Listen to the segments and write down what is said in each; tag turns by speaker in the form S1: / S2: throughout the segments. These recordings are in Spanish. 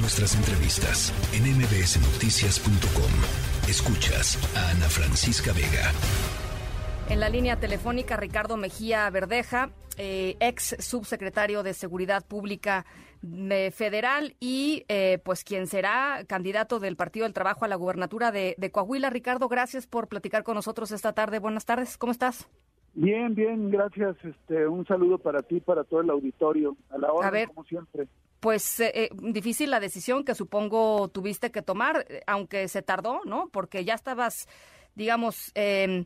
S1: Nuestras entrevistas en mbsnoticias.com. Escuchas a Ana Francisca Vega.
S2: En la línea telefónica, Ricardo Mejía Verdeja, eh, ex subsecretario de Seguridad Pública eh, Federal y eh, pues quien será candidato del Partido del Trabajo a la gubernatura de, de Coahuila. Ricardo, gracias por platicar con nosotros esta tarde. Buenas tardes, ¿cómo estás?
S3: Bien, bien, gracias. Este, un saludo para ti, para todo el auditorio. A la hora, como siempre.
S2: Pues eh, eh, difícil la decisión que supongo tuviste que tomar, eh, aunque se tardó, ¿no? Porque ya estabas, digamos, em,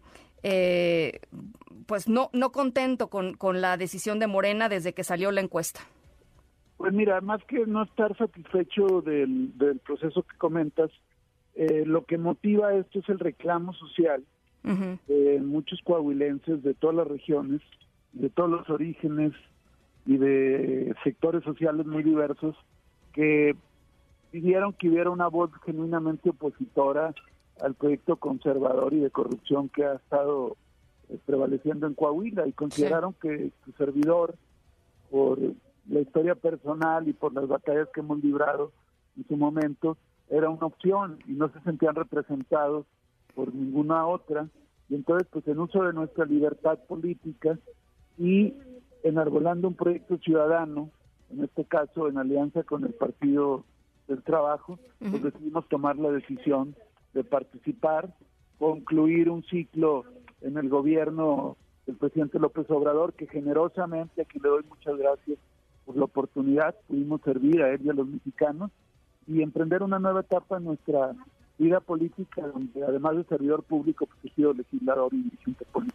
S2: pues no no contento con, con la decisión de Morena desde que salió la encuesta.
S3: Pues mira, más que no estar satisfecho del, del proceso que comentas, lo que motiva esto es el reclamo social de muchos coahuilenses de todas las regiones, de todos los orígenes y de sectores sociales muy diversos que pidieron que hubiera una voz genuinamente opositora al proyecto conservador y de corrupción que ha estado eh, prevaleciendo en Coahuila y consideraron que su servidor, por la historia personal y por las batallas que hemos librado en su momento, era una opción y no se sentían representados por ninguna otra. Y entonces, pues en uso de nuestra libertad política y enarbolando un proyecto ciudadano, en este caso en alianza con el Partido del Trabajo, pues decidimos tomar la decisión de participar, concluir un ciclo en el gobierno del presidente López Obrador, que generosamente, aquí le doy muchas gracias por la oportunidad, pudimos servir a él y a los mexicanos y emprender una nueva etapa en nuestra vida política, donde además de servidor público, pues he sido legislador y dirigente político.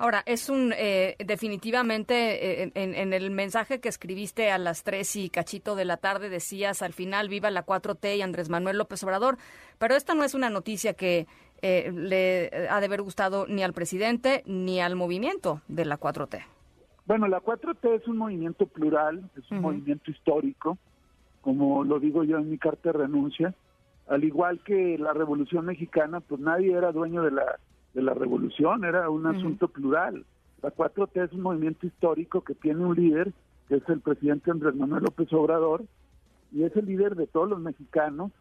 S2: Ahora, es un, eh, definitivamente, eh, en, el mensaje que escribiste a las tres y cachito de la tarde decías al final, viva la 4T y Andrés Manuel López Obrador, pero esta no es una noticia que eh, le ha de haber gustado ni al presidente ni al movimiento de la 4T.
S3: Bueno, la 4T es un movimiento plural, es un movimiento histórico, como lo digo yo en mi carta de renuncia, al igual que la Revolución Mexicana, pues nadie era dueño de la, de la revolución, era un asunto plural. La 4T es un movimiento histórico que tiene un líder, que es el presidente Andrés Manuel López Obrador, y es el líder de todos los mexicanos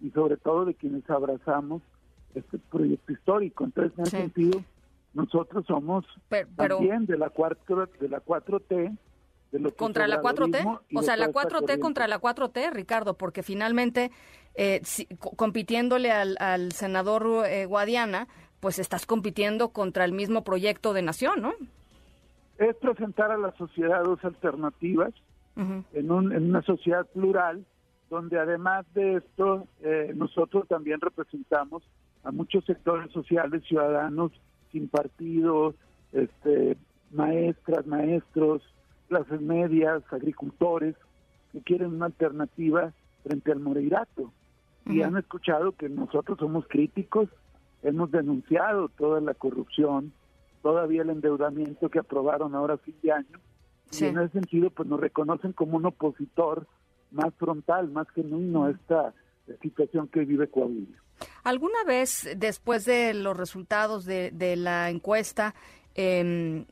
S3: y sobre todo de quienes abrazamos este proyecto histórico. Entonces, en ese sentido, nosotros somos también de la, 4, de la 4T,
S2: contra la 4T, o sea, la 4T contra la 4T, Ricardo, porque finalmente eh, compitiéndole al, senador eh, Guadiana, pues estás compitiendo contra el mismo proyecto de nación, ¿no?
S3: Es presentar a la sociedad dos alternativas en, un, en una sociedad plural, donde además de esto, eh, nosotros también representamos a muchos sectores sociales, ciudadanos sin partido, este, maestras, maestros, clases medias, agricultores, que quieren una alternativa frente al Moreirato. Y han escuchado que nosotros somos críticos, hemos denunciado toda la corrupción, todavía el endeudamiento que aprobaron ahora a fin de año. Y en ese sentido, pues nos reconocen como un opositor más frontal, más genuino a esta situación que vive Coahuila.
S2: ¿Alguna vez, después de los resultados de, de la encuesta, eh,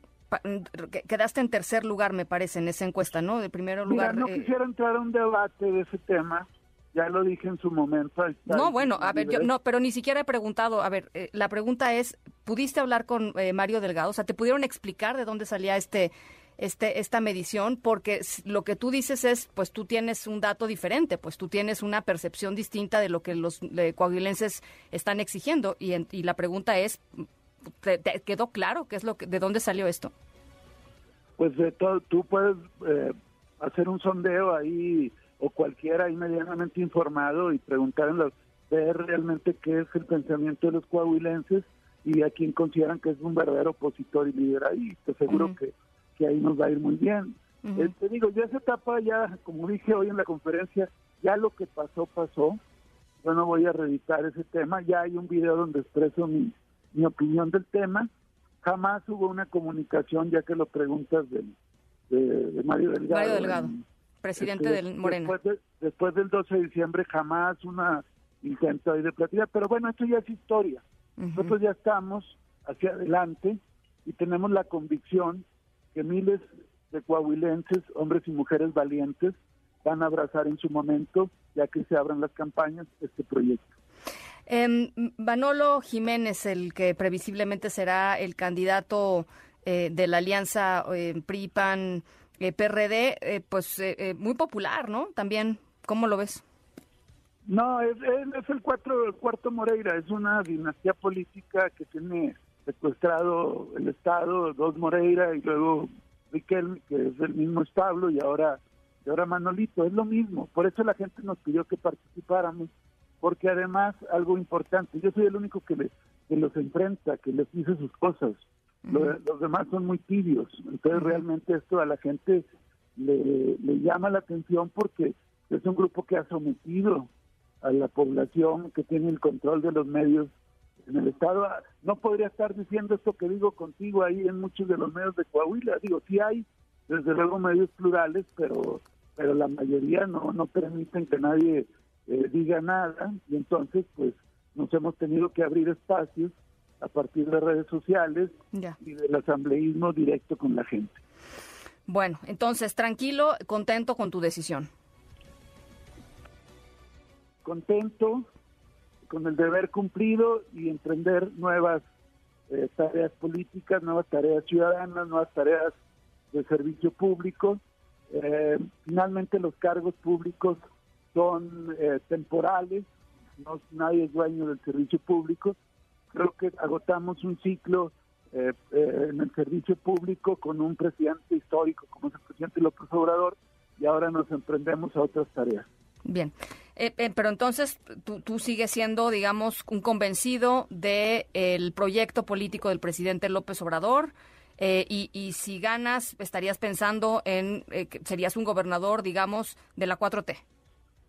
S2: quedaste en tercer lugar, me parece, en esa encuesta, ¿no? De primer lugar.
S3: no eh, quisiera entrar a un debate de ese tema. Ya lo dije en su momento.
S2: No, bueno, a ver, yo no, pero ni siquiera he preguntado. A ver, eh, la pregunta es, ¿pudiste hablar con eh, Mario Delgado? O sea, ¿te pudieron explicar de dónde salía este, este, esta medición? Porque lo que tú dices es, pues tú tienes un dato diferente, pues tú tienes una percepción distinta de lo que los coahuilenses están exigiendo. Y, y la pregunta es, ¿Te, quedó claro qué es lo que, de dónde salió esto?
S3: Pues de todo, tú puedes eh, hacer un sondeo ahí o cualquiera ahí medianamente informado y preguntar en los ver realmente qué es el pensamiento de los coahuilenses y a quien consideran que es un verdadero opositor y líder ahí. Te aseguro que, que ahí nos va a ir muy bien. Eh, te digo, ya esa etapa, ya como dije hoy en la conferencia, ya lo que pasó, pasó. Yo no voy a reeditar ese tema. Ya hay un video donde expreso mi, mi opinión del tema. Jamás hubo una comunicación, ya que lo preguntas de, Mario Delgado.
S2: Mario Delgado, presidente este, del Moreno.
S3: Después, del 12 de diciembre jamás una intento ahí de platicar, pero bueno, esto ya es historia. Nosotros ya estamos hacia adelante y tenemos la convicción que miles de coahuilenses, hombres y mujeres valientes, van a abrazar en su momento, ya que se abran las campañas, este proyecto.
S2: Eh, Manolo Jiménez, el que previsiblemente será el candidato eh, de la alianza eh, PRI-PAN eh, PRD, eh, pues eh, muy popular, ¿no? También, ¿cómo lo ves?
S3: No, es, es el, cuatro, cuarto Moreira, es una dinastía política que tiene secuestrado el Estado, dos Moreira y luego Riquelme, que es el mismo establo, y ahora, y ahora Manolito, es lo mismo. Por eso la gente nos pidió que participáramos, porque además, algo importante, yo soy el único que, le, que los enfrenta, que les dice sus cosas. Los, demás son muy tibios. Entonces, realmente esto a la gente le, le llama la atención porque es un grupo que ha sometido a la población, que tiene el control de los medios en el Estado. No podría estar diciendo esto que digo contigo ahí en muchos de los medios de Coahuila. Digo, sí hay, desde luego, medios plurales, pero pero la mayoría no, no permiten que nadie eh, diga nada y entonces pues nos hemos tenido que abrir espacios a partir de redes sociales y del asambleísmo directo con la gente.
S2: Bueno, entonces, tranquilo, contento con tu decisión.
S3: Contento con el deber cumplido y emprender nuevas eh, tareas políticas, nuevas tareas ciudadanas, nuevas tareas de servicio público. Eh, finalmente los cargos públicos son eh, temporales, no nadie es dueño del servicio público creo que agotamos un ciclo eh, eh, en el servicio público con un presidente histórico como es el presidente López Obrador y ahora nos emprendemos a otras tareas.
S2: Bien, eh, pero entonces tú, sigues siendo, digamos, un convencido del el proyecto político del presidente López Obrador. y, y, si ganas, estarías pensando en que serías un gobernador, digamos, de la 4T.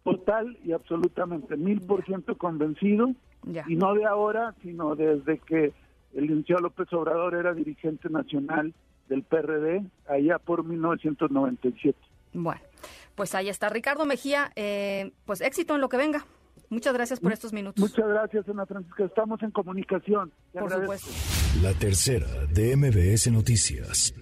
S3: Total y absolutamente, mil por ciento convencido y no de ahora, sino desde que el licenciado López Obrador era dirigente nacional del PRD, allá por 1997.
S2: Bueno, pues ahí está Ricardo Mejía, eh, pues éxito en lo que venga. Muchas gracias por estos minutos.
S3: Muchas gracias, Ana Francisca. Estamos en comunicación.
S1: por supuesto. La tercera de MBS Noticias.